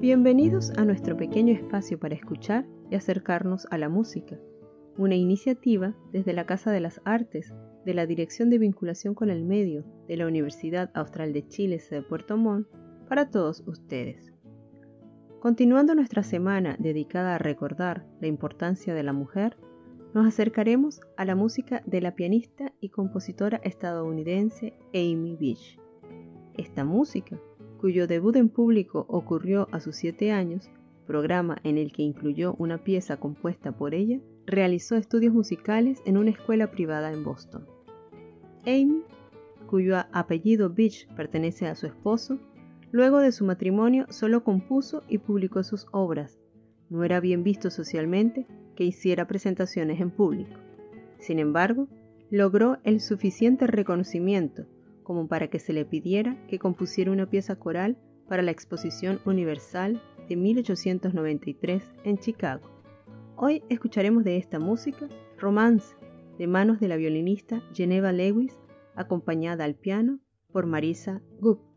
Bienvenidos a nuestro pequeño espacio para escuchar y acercarnos a la música, una iniciativa desde la Casa de las Artes de la Dirección de Vinculación con el Medio de la Universidad Austral de Chile de Puerto Montt para todos ustedes. Continuando nuestra semana dedicada a recordar la importancia de la mujer, nos acercaremos a la música de la pianista y compositora estadounidense Amy Beach. Esta música, cuyo debut en público ocurrió a sus siete años, programa en el que incluyó una pieza compuesta por ella, realizó estudios musicales en una escuela privada en Boston. Amy, cuyo apellido Beach pertenece a su esposo, luego de su matrimonio solo compuso y publicó sus obras. No era bien visto socialmente que hiciera presentaciones en público. Sin embargo, logró el suficiente reconocimiento como para que se le pidiera que compusiera una pieza coral para la Exposición Universal de 1893 en Chicago. Hoy escucharemos de esta música Romance, de manos de la violinista Geneva Lewis, acompañada al piano por Marisa Gupta.